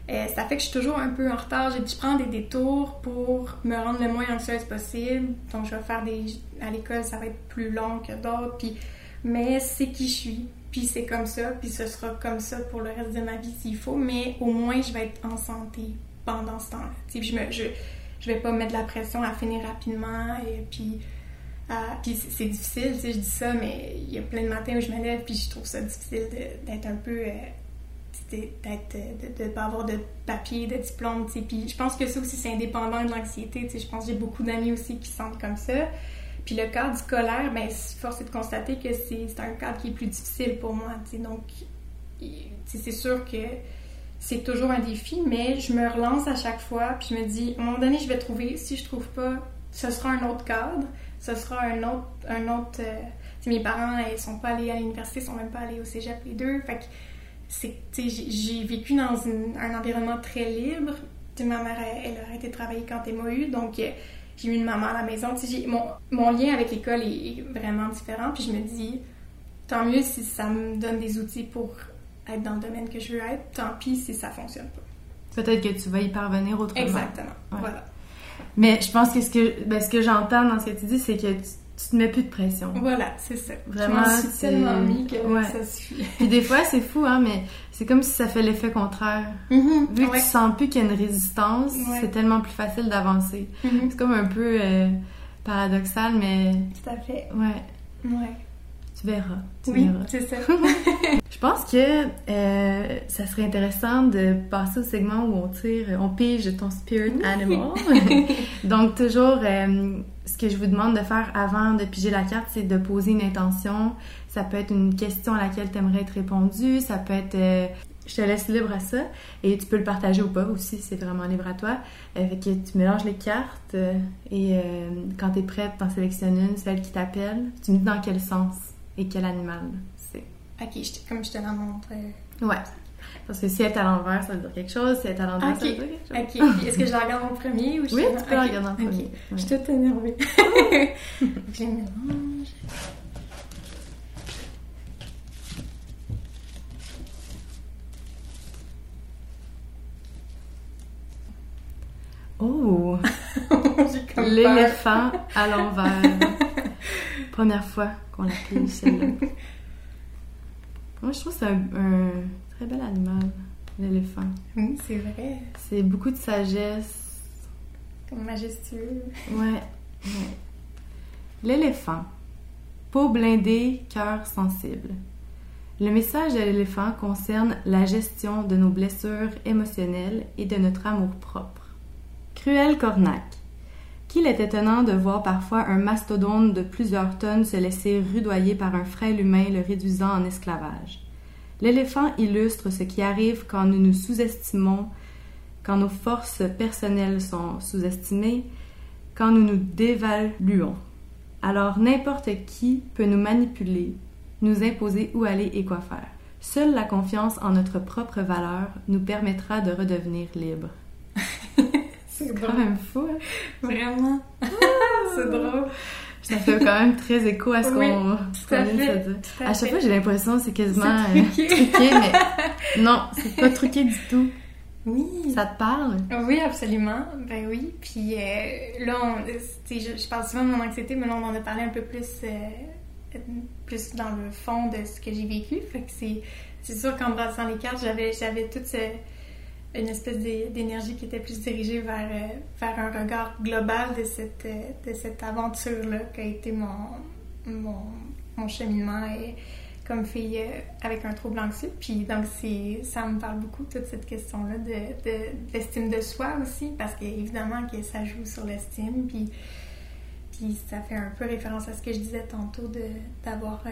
Euh, ça fait que je suis toujours un peu en retard. Je prends des détours pour me rendre le moins anxieuse possible. Donc, je vais faire des. À l'école, ça va être plus long que d'autres. Puis... Mais c'est qui je suis. Puis c'est comme ça. Puis ce sera comme ça pour le reste de ma vie s'il faut. Mais au moins, je vais être en santé pendant ce temps-là. Je, me, je, je vais pas mettre de la pression à finir rapidement. Et puis puis c'est difficile, tu sais, je dis ça, mais il y a plein de matins où je me lève puis je trouve ça difficile d'être un peu. Euh, d'être de ne pas avoir de papier, de diplôme, tu. Puis je pense que ça aussi, c'est indépendant de l'anxiété. Je pense que j'ai beaucoup d'amis aussi qui sentent comme ça. Puis le cadre scolaire, ben, force est de constater que c'est un cadre qui est plus difficile pour moi. Donc, c'est sûr que c'est toujours un défi, mais je me relance à chaque fois, puis je me dis, à un moment donné, je vais trouver. Si je trouve pas, ce sera un autre cadre ce sera un autre. Un autre euh, mes parents, ils sont pas allés à l'université, ils sont même pas allés au cégep les deux. Fait que j'ai vécu dans un environnement très libre. ma mère, elle, a arrêté de travailler quand elle m'a eu, donc euh, j'ai eu une maman à la maison. Mon, mon lien avec l'école est vraiment différent, puis je me dis, tant mieux si ça me donne des outils pour être dans le domaine que je veux être, tant pis si ça fonctionne pas. Peut-être que tu vas y parvenir autrement. Exactement. Voilà. Mais je pense que ce que, ben, ce que j'entends dans ce que tu dis, c'est que tu, tu, te mets plus de pression. Voilà, c'est ça. Vraiment, je suis tellement mis que ça suffit. Puis des fois, c'est fou, hein, mais c'est comme si ça fait l'effet contraire. Mm-hmm. Vu que tu sens plus qu'il y a une résistance, c'est tellement plus facile d'avancer. Mm-hmm. C'est comme un peu euh, paradoxal, mais... Tout à fait. Ouais. Ouais. Tu verras. Tu oui, c'est ça. je pense que euh, ça serait intéressant de passer au segment où on tire, on pige ton spirit animal. Donc, toujours, euh, ce que je vous demande de faire avant de piger la carte, c'est de poser une intention. Ça peut être une question à laquelle tu aimerais être répondu. Ça peut être euh, je te laisse libre à ça et tu peux le partager ou pas aussi, c'est vraiment libre à toi. fait que tu mélanges les cartes et quand tu es prête, t'en sélectionnes une, celle qui t'appelle. Tu me dis dans quel sens? Et quel animal c'est? Ok, comme je te la montre. Ouais. Parce que si elle est à l'envers, ça veut dire quelque chose. Si elle est à l'envers, ça veut dire quelque chose. Ok. Est-ce que je la regarde en premier ou je Oui, tu peux la regarder en premier. Je suis toute énervée. je mélange. Oh! L'éléphant à l'envers. Première fois qu'on l'a pris, celle-là. Moi, je trouve que c'est un, très bel animal, l'éléphant. Oui, c'est vrai. C'est beaucoup de sagesse. Comme majestueux. Ouais. L'éléphant. Peau blindée, cœur sensible. Le message de l'éléphant concerne la gestion de nos blessures émotionnelles et de notre amour propre. Cruel Cornac. Qu'il est étonnant de voir parfois un mastodonte de plusieurs tonnes se laisser rudoyer par un frêle humain le réduisant en esclavage. L'éléphant illustre ce qui arrive quand nous nous sous-estimons, quand nos forces personnelles sont sous-estimées, quand nous nous dévaluons. Alors n'importe qui peut nous manipuler, nous imposer où aller et quoi faire. Seule la confiance en notre propre valeur nous permettra de redevenir libres. C'est quand même fou. Hein? Vraiment. c'est drôle. Ça fait quand même très écho à ce qu'on qu vient de dire. À, chaque fois, j'ai l'impression que c'est quasiment euh, truqué. mais non, c'est pas truqué du tout. Oui. Ça te parle? Oui, absolument. Ben oui. Puis euh, là, on, je, je, parle souvent de mon anxiété, mais là, on en a parlé un peu plus, euh, plus dans le fond de ce que j'ai vécu. Fait que c'est sûr qu'en brassant les cartes, j'avais, j'avais toute une espèce d'énergie qui était plus dirigée vers, vers un regard global de cette, de cette aventure-là qui a été mon, mon, mon cheminement. Et, comme fille euh, avec un trouble anxieux. Puis donc, ça me parle beaucoup, toute cette question-là de, l'estime de, soi aussi, parce qu'évidemment que ça joue sur l'estime. Puis, puis ça fait un peu référence à ce que je disais tantôt, d'avoir euh,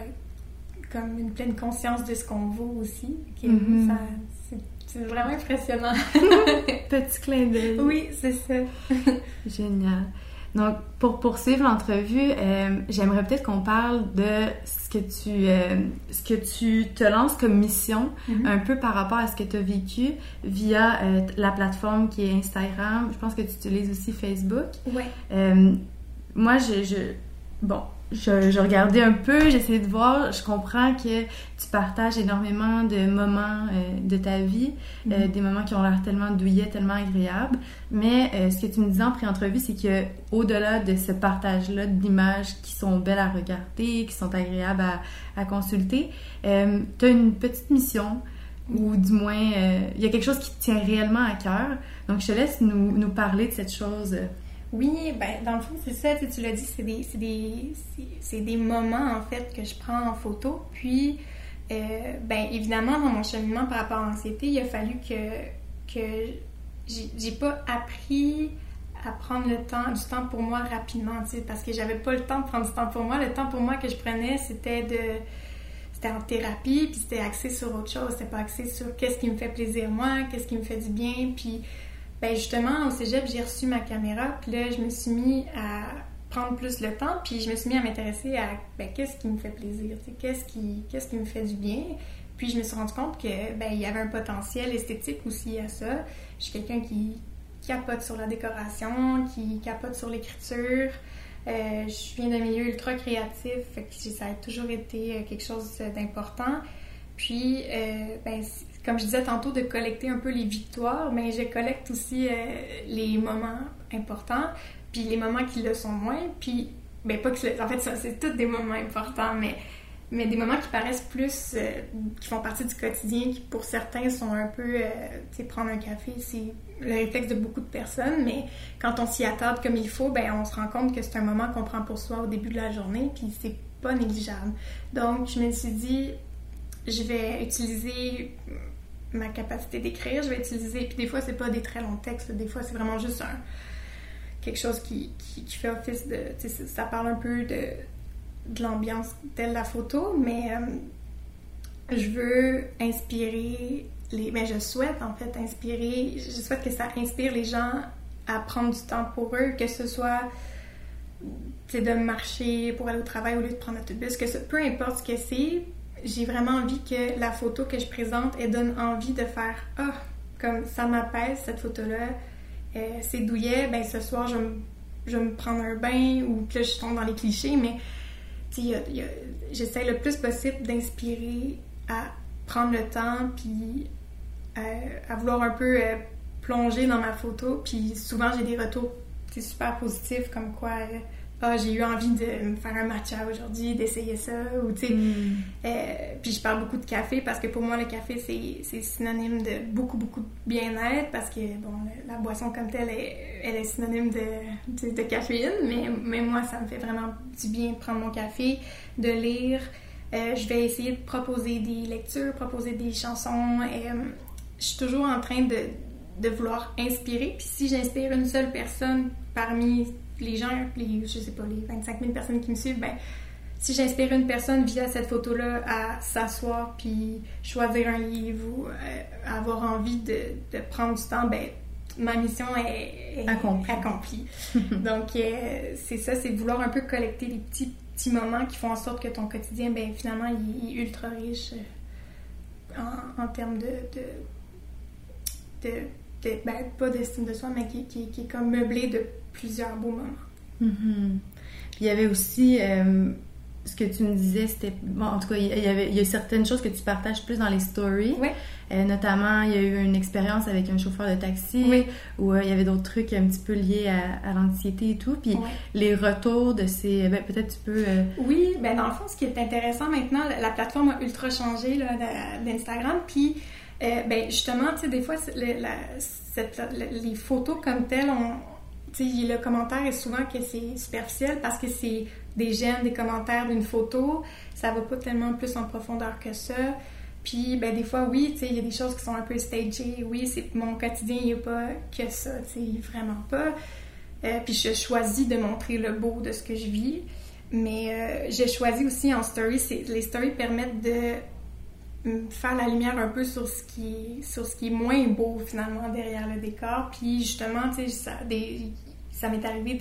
comme une pleine conscience de ce qu'on vaut aussi. C'est vraiment impressionnant. Petit clin d'œil. Oui, c'est ça. Génial. Donc, pour poursuivre l'entrevue, euh, j'aimerais peut-être qu'on parle de ce que tu euh, ce que tu te lances comme mission, mm-hmm. un peu par rapport à ce que tu as vécu via euh, la plateforme qui est Instagram. Je pense que tu utilises aussi Facebook. Ouais. moi, je, je bon, je, regardais un peu, j'essayais de voir, je comprends que tu partages énormément de moments euh, de ta vie, euh, mhm. des moments qui ont l'air tellement douillets, tellement agréables. Mais euh, ce que tu me disais en pré-entrevue, c'est que au-delà de ce partage-là d'images qui sont belles à regarder, qui sont agréables à, consulter, tu as une petite mission ou du moins il y a quelque chose qui te tient réellement à cœur. Donc je te laisse nous, nous parler de cette chose. Oui, ben, dans le fond, c'est ça, tu l'as dit, c'est des, des, des, moments, en fait, que je prends en photo. Puis, euh, ben, évidemment, dans mon cheminement par rapport à l'anxiété, il a fallu que, que j'ai pas appris à prendre le temps, du temps pour moi rapidement, tu sais, parce que j'avais pas le temps de prendre du temps pour moi. Le temps pour moi que je prenais, c'était de c'était en thérapie, puis c'était axé sur autre chose. C'était pas axé sur qu'est-ce qui me fait plaisir moi, qu'est-ce qui me fait du bien, puis ben justement, au cégep, j'ai reçu ma caméra, puis là, je me suis mis à prendre plus le temps, puis je me suis mis à m'intéresser à ben, qu'est-ce qui me fait plaisir, qu'est-ce qui, qu'est-ce qui me fait du bien. Puis je me suis rendu compte que ben, y avait un potentiel esthétique aussi à ça. Je suis quelqu'un qui capote sur la décoration, qui capote sur l'écriture. Euh, je viens d'un milieu ultra créatif, fait que ça a toujours été euh, quelque chose d'important. Puis, euh, ben, comme je disais tantôt, de collecter un peu les victoires, mais je collecte aussi euh, les moments importants, puis les moments qui le sont moins, puis, ben pas que en fait, c'est tous des moments importants, mais, mais des moments qui paraissent plus, euh, qui font partie du quotidien, qui pour certains sont un peu, euh, tu sais, prendre un café, c'est le réflexe de beaucoup de personnes, mais quand on s'y attarde comme il faut, ben on se rend compte que c'est un moment qu'on prend pour soi au début de la journée, puis c'est pas négligeable. Donc, je me suis dit, je vais utiliser ma capacité d'écrire, je vais utiliser. Puis des fois, c'est pas des très longs textes, des fois, c'est vraiment juste un, quelque chose qui, qui, fait office de. Ça parle un peu de, de l'ambiance de la photo, mais euh, je veux inspirer les. Mais je souhaite en fait inspirer. Je souhaite que ça inspire les gens à prendre du temps pour eux, que ce soit de marcher pour aller au travail au lieu de prendre l'autobus, que ce, peu importe ce que c'est, j'ai vraiment envie que la photo que je présente, elle donne envie de faire Ah, comme ça m'apaise cette photo-là, euh, c'est douillet, ben ce soir je, je vais me prendre un bain ou que je tombe dans les clichés, mais j'essaie le plus possible d'inspirer à prendre le temps puis euh, à vouloir un peu euh, plonger dans ma photo. Puis souvent j'ai des retours super positifs comme quoi ah, j'ai eu envie de me faire un matcha aujourd'hui, d'essayer ça, ou tu sais. Hmm. Euh, puis je parle beaucoup de café parce que pour moi, le café, c'est synonyme de beaucoup, beaucoup de bien-être parce que, bon, la boisson comme telle, elle est synonyme de, de, caféine, mais, mais moi, ça me fait vraiment du bien de prendre mon café, de lire. Euh, je vais essayer de proposer des lectures, proposer des chansons. Et, euh, je suis toujours en train de, de vouloir inspirer. Puis si j'inspire une seule personne parmi les gens, les, je sais pas, les 25 000 personnes qui me suivent, ben, si j'inspire une personne via cette photo-là à s'asseoir puis choisir un livre ou euh, avoir envie de, de, prendre du temps, ben, ma mission est, accomplie. Donc, euh, c'est ça, c'est vouloir un peu collecter les petits, petits moments qui font en sorte que ton quotidien, ben, finalement, il, est ultra riche euh, en, en termes de, de, de, ben, pas d'estime de soi, mais qui, qui, qui est comme meublé de plusieurs beaux moments. Mm-hmm. il y avait aussi, euh, ce que tu me disais, c'était. Bon, en tout cas, il y, avait, il y a certaines choses que tu partages plus dans les stories. Oui. Euh, notamment, il y a eu une expérience avec un chauffeur de taxi Oui. où euh, il y avait d'autres trucs un petit peu liés à, à l'anxiété et tout. Puis les retours de ces. Ben, peut-être tu peux. euh, Oui, ben dans le fond, ce qui est intéressant maintenant, la, la plateforme a ultra changé de- d'Instagram. Puis, euh, ben justement, tu sais, des fois, les photos comme telles, on, le commentaire est souvent que c'est superficiel parce que c'est des j'aime, des commentaires d'une photo. Ça va pas tellement plus en profondeur que ça. Puis, ben des fois, oui, il y a des choses qui sont un peu stagées. Oui, c'est mon quotidien, il n'y a pas que ça, vraiment pas. Euh, puis je choisis de montrer le beau de ce que je vis. Mais euh, j'ai choisi aussi en story, les stories permettent de faire la lumière un peu sur ce qui sur ce qui est moins beau finalement derrière le décor. Puis justement, tu sais, ça, ça m'est arrivé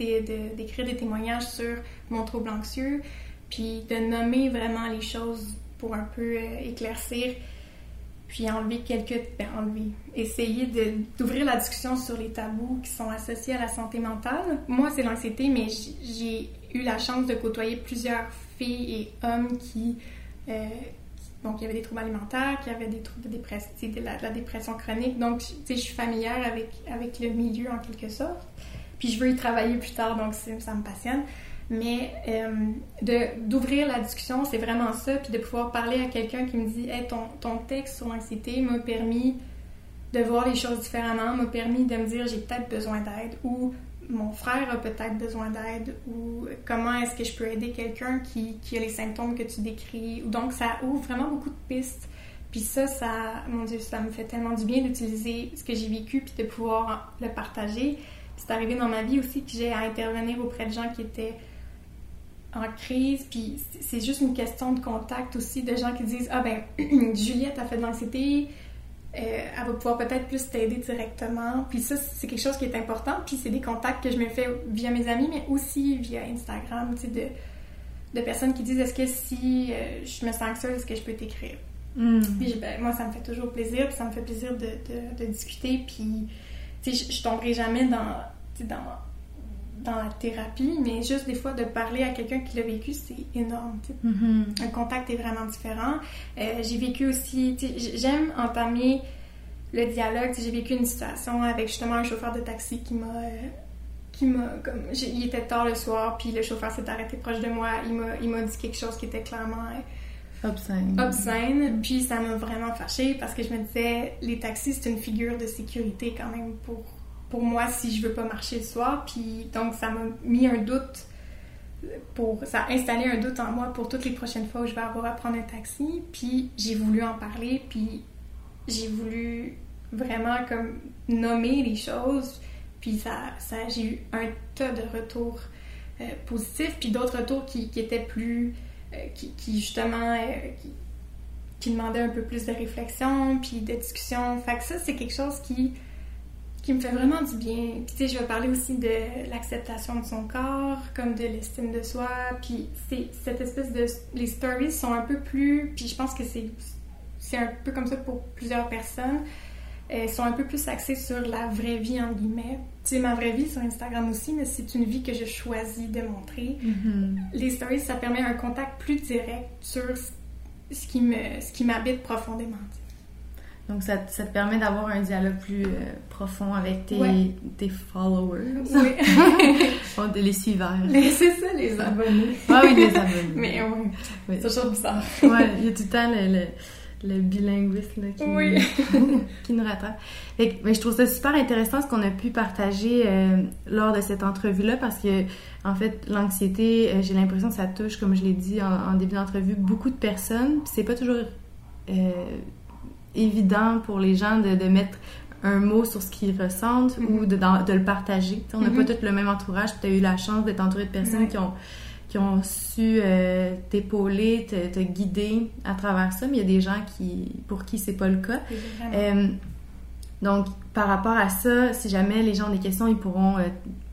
d'écrire des témoignages sur mon trouble anxieux, puis de nommer vraiment les choses pour un peu euh, éclaircir, puis enlever quelques... Ben, enlever. Essayer d'ouvrir la discussion sur les tabous qui sont associés à la santé mentale. Moi, c'est l'anxiété, mais j'ai eu la chance de côtoyer plusieurs filles et hommes qui... euh, donc, il y avait des troubles alimentaires, qui avaient des troubles de dépression, de la, dépression chronique. Donc, tu sais, je suis familière avec, avec le milieu en quelque sorte. Puis, je veux y travailler plus tard, donc ça me passionne. Mais euh, d'ouvrir la discussion, c'est vraiment ça. Puis de pouvoir parler à quelqu'un qui me dit hey, ton, ton texte sur l'anxiété m'a permis de voir les choses différemment, m'a permis de me dire j'ai peut-être besoin d'aide mon frère a peut-être besoin d'aide ou comment est-ce que je peux aider quelqu'un qui, qui a les symptômes que tu décris. Donc ça ouvre vraiment beaucoup de pistes. Puis ça, ça, mon Dieu, ça me fait tellement du bien d'utiliser ce que j'ai vécu puis de pouvoir le partager. C'est arrivé dans ma vie aussi que j'ai à intervenir auprès de gens qui étaient en crise, puis c'est juste une question de contact aussi, de gens qui disent Ah ben, Juliette a fait de l'anxiété, elle va pouvoir peut-être plus t'aider directement. Puis ça, c'est quelque chose qui est important. Puis c'est des contacts que je me fais via mes amis, mais aussi via Instagram, tu sais, de, de personnes qui disent Est-ce que si euh, je me sens anxieuse, est-ce que je peux t'écrire? Hmm. puis ben, moi, ça me fait toujours plaisir, puis ça me fait plaisir de, de- de discuter, puis tu sais, je, je tomberai jamais dans, tu sais, dans, dans la thérapie, mais juste des fois de parler à quelqu'un qui l'a vécu, c'est énorme. Mhm. Un contact est vraiment différent. Euh, j'ai vécu aussi, j'aime entamer le dialogue. J'ai vécu une situation avec justement un chauffeur de taxi qui m'a. euh, qui m'a comme il était tard le soir puis le chauffeur s'est arrêté proche de moi il m'a il m'a dit quelque chose qui était clairement euh, Obscène. obscène, puis ça m'a vraiment fâchée parce que je me disais, les taxis, c'est une figure de sécurité quand même pour, pour moi si je veux pas marcher le soir, puis donc ça m'a mis un doute, pour, ça a installé un doute en moi pour toutes les prochaines fois où je vais avoir à prendre un taxi, puis j'ai voulu en parler, puis j'ai voulu vraiment comme nommer les choses, puis ça, ça j'ai eu un tas de retours euh, positifs, puis d'autres retours qui, qui étaient plus euh, qui, justement euh, qui, qui demandait un peu plus de réflexion puis de discussion. Fait que ça, c'est quelque chose qui, qui me fait vraiment du bien. Puis tu sais, je vais parler aussi de l'acceptation de son corps, comme de l'estime de soi. Puis c'est cette espèce de... Les stories sont un peu plus... Puis je pense que c'est c'est un peu comme ça pour plusieurs personnes. Elles sont un peu plus axées sur la vraie vie, entre guillemets. Tu sais, ma vraie vie sur Instagram aussi, mais c'est une vie que je choisis de montrer Mhm. les stories, ça permet un contact plus direct sur ce qui me, ce qui m'habite profondément. Donc, ça, ça te permet d'avoir un dialogue plus euh, profond avec tes, Ouais. tes followers. Oui, Oh, les suiveurs. c'est ça, les abonnés. Ah oui, les abonnés. Mais oui, Oui. c'est toujours bizarre. Ouais, il y a tout le temps le, le, le bilinguisme là, qui, Oui. qui nous rattrape. Fait mais je trouve ça super intéressant ce qu'on a pu partager euh, lors de cette entrevue-là parce que, en fait, l'anxiété, euh, j'ai l'impression que ça touche, comme je l'ai dit en, en début d'entrevue, beaucoup de personnes. Puis c'est pas toujours euh, évident pour les gens de, de mettre un mot sur ce qu'ils ressentent Mhm. ou de, d'en- de le partager. On n'a Mhm. pas tous le même entourage, tu as eu la chance d'être entouré de personnes qui ont qui ont su euh, t'épauler, te, te guider à travers ça, mais il y a des gens qui pour qui c'est pas le cas. Euh, donc, par rapport à ça, si jamais les gens ont des questions, ils pourront euh,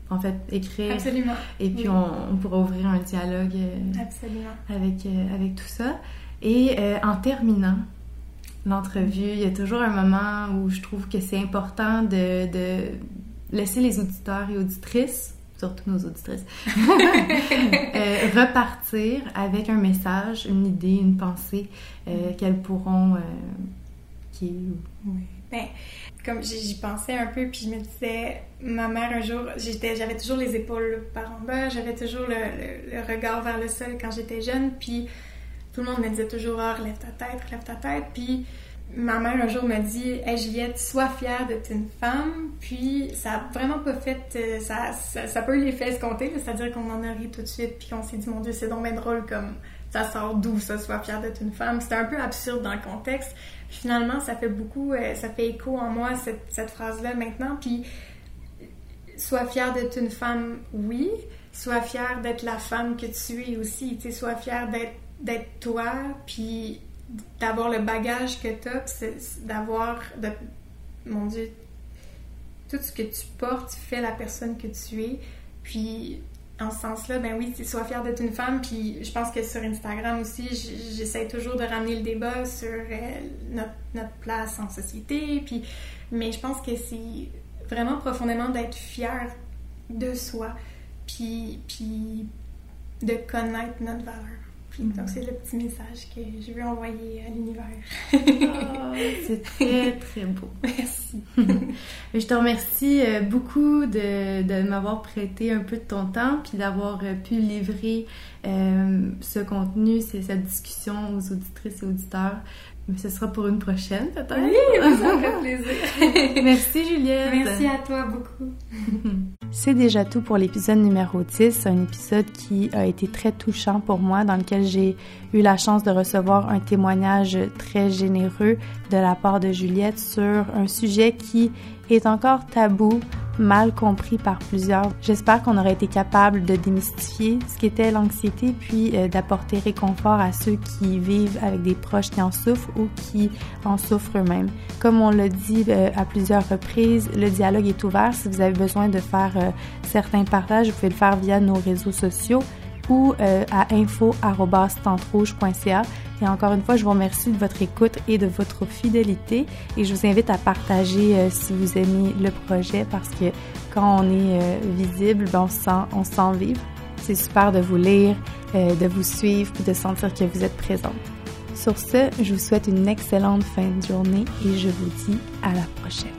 en fait écrire Absolument. et puis Oui. on, on pourra ouvrir un dialogue Absolument. avec, avec tout ça. Et en terminant l'entrevue, il y a toujours un moment où je trouve que c'est important de, de laisser les auditeurs et auditrices surtout nos auditrices, repartir avec un message, une idée, une pensée qu'elles pourront... qui oui. Ben, comme j'y pensais un peu, puis je me disais, ma mère un jour, j'étais, j'avais toujours les épaules par en bas, j'avais toujours le, regard vers le sol quand j'étais jeune, puis tout le monde me disait toujours, oh, relève ta tête, relève ta tête, puis ma mère un jour m'a dit, hey Juliette, sois fière d'être une femme, puis ça a vraiment pas fait, euh, ça, ça, ça peut l'effet escompté, c'est-à-dire qu'on en a ri tout de suite, puis on s'est dit, mon Dieu, c'est donc bien drôle comme ça sort d'où ça, sois fière d'être une femme. C'était un peu absurde dans le contexte, finalement, ça fait beaucoup, euh, ça fait écho en moi, cette, cette phrase-là maintenant. Puis, sois fière d'être une femme, oui. Sois fière d'être la femme que tu es aussi. Tu sois fière d'être toi, puis d'avoir le bagage que tu as, d'avoir, mon Dieu, tout ce que tu portes fait la personne que tu es. Puis en ce sens-là, ben oui, sois fière d'être une femme. Puis je pense que sur Instagram aussi, j'essaie toujours de ramener le débat sur euh, notre, place en société. Puis, mais je pense que c'est vraiment profondément d'être fière de soi, puis, puis de connaître notre valeur. Donc, mm. c'est le petit message que je veux envoyer à l'univers. Ah, c'est très, très beau. Merci. je te remercie euh, beaucoup de, de m'avoir prêté un peu de ton temps puis d'avoir euh, pu livrer euh, ce contenu, cette discussion aux auditrices et auditeurs. Mais ce sera pour une prochaine, peut-être. Oui, ça me fait plaisir. Merci, Juliette. Merci à toi beaucoup. C'est déjà tout pour l'épisode numéro 10, un épisode qui a été très touchant pour moi, dans lequel j'ai eu la chance de recevoir un témoignage très généreux de la part de Juliette sur un sujet qui est encore tabou, mal compris par plusieurs. J'espère qu'on aurait été capable de démystifier ce qu'était l'anxiété, puis euh, d'apporter réconfort à ceux qui vivent avec des proches qui en souffrent ou qui en souffrent eux-mêmes. Comme on l'a dit euh, à plusieurs reprises, le dialogue est ouvert. Si vous avez besoin de faire euh, certains partages, vous pouvez le faire via nos réseaux sociaux ou à info.tentrouge.ca. Et encore une fois, je vous remercie de votre écoute et de votre fidélité et je vous invite à partager euh, si vous aimez le projet parce que quand on est euh, visible, ben on, se sent, on sent vivre. C'est super de vous lire, euh, de vous suivre et de sentir que vous êtes présente. Sur ce, je vous souhaite une excellente fin de journée et je vous dis à la prochaine.